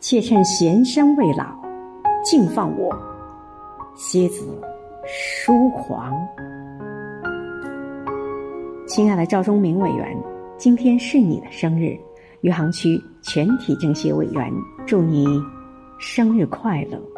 且趁闲身未老尽放我蝎子疏狂。亲爱的赵忠明委员今天是你的生日余杭区全体政协委员祝你生日快乐。